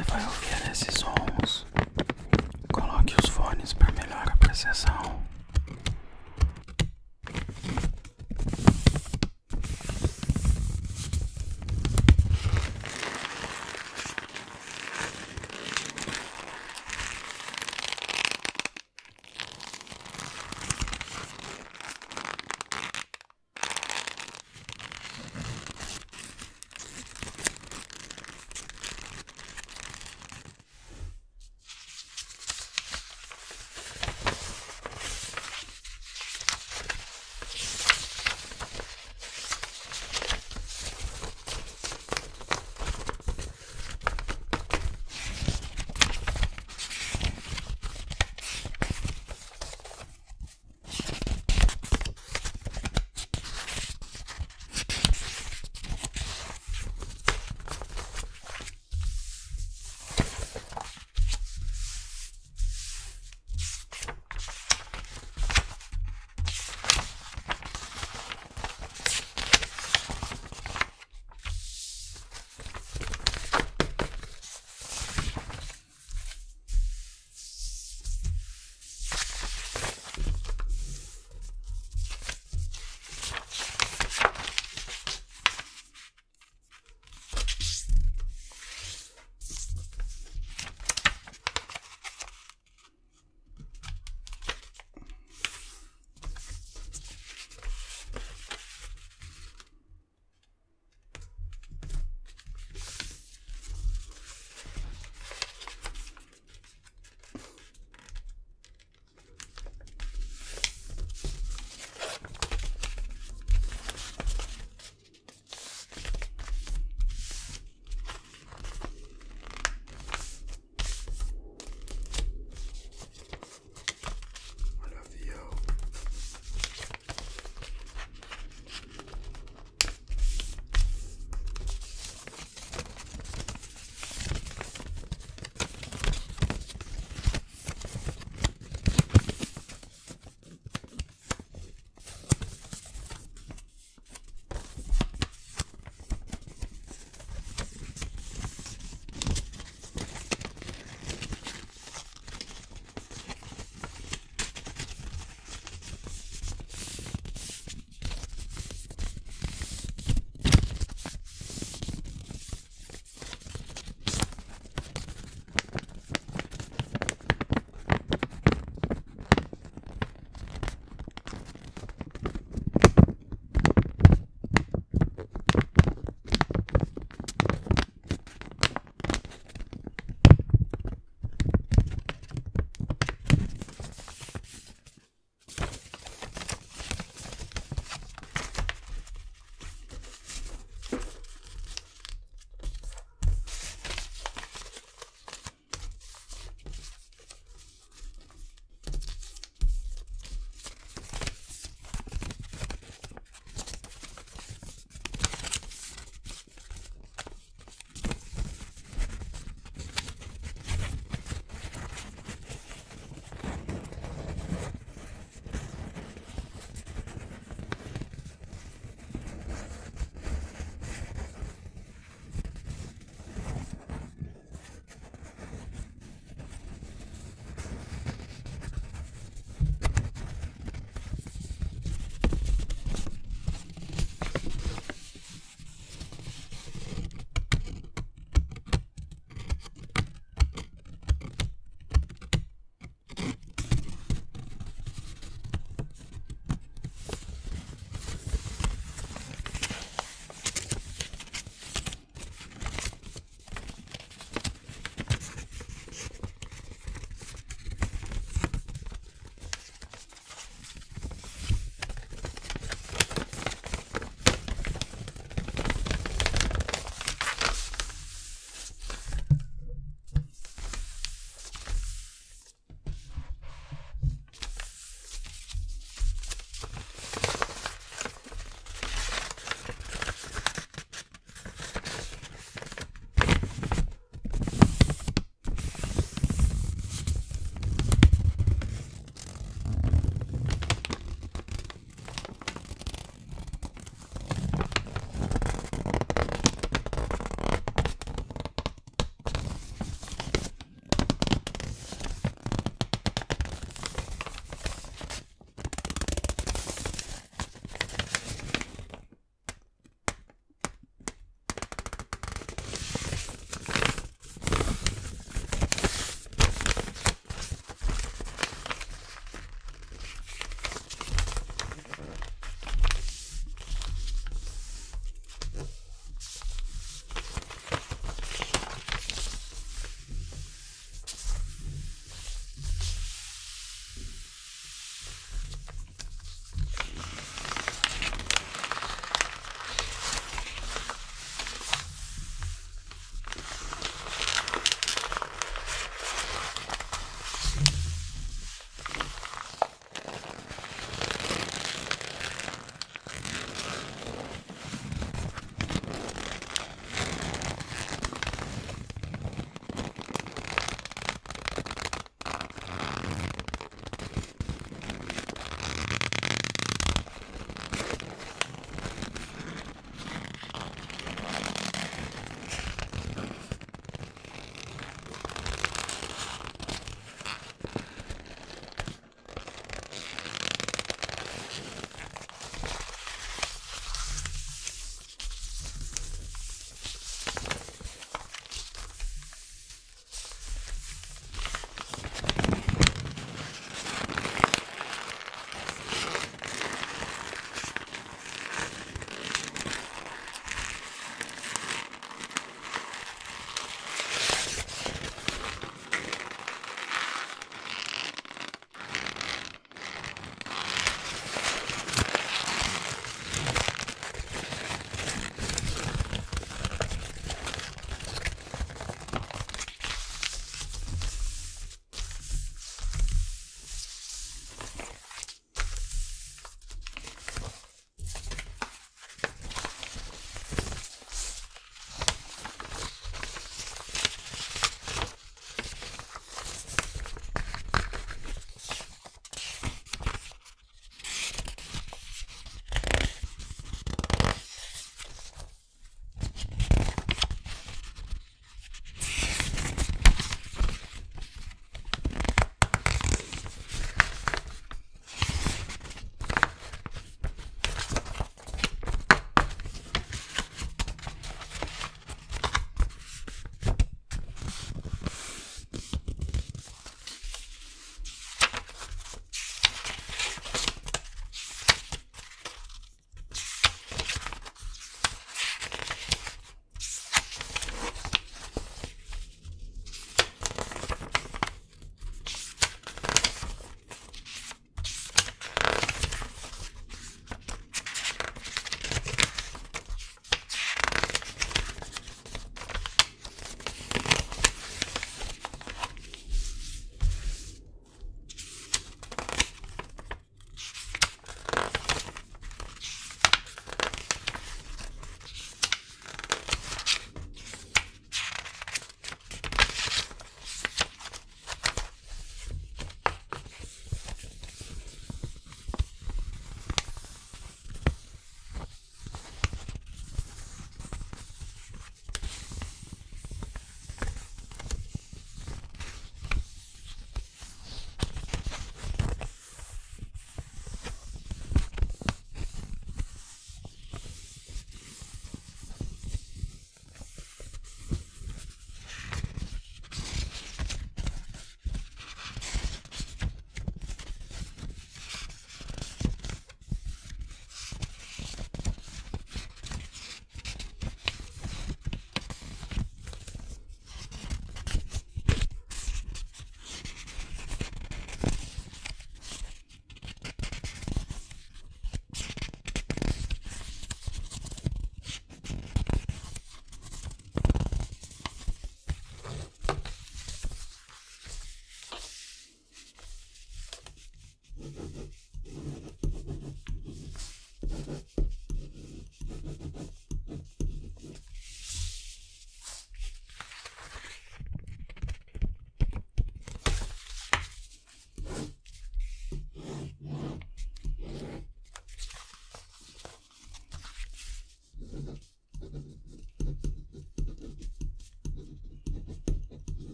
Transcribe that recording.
nazywają, wiesz?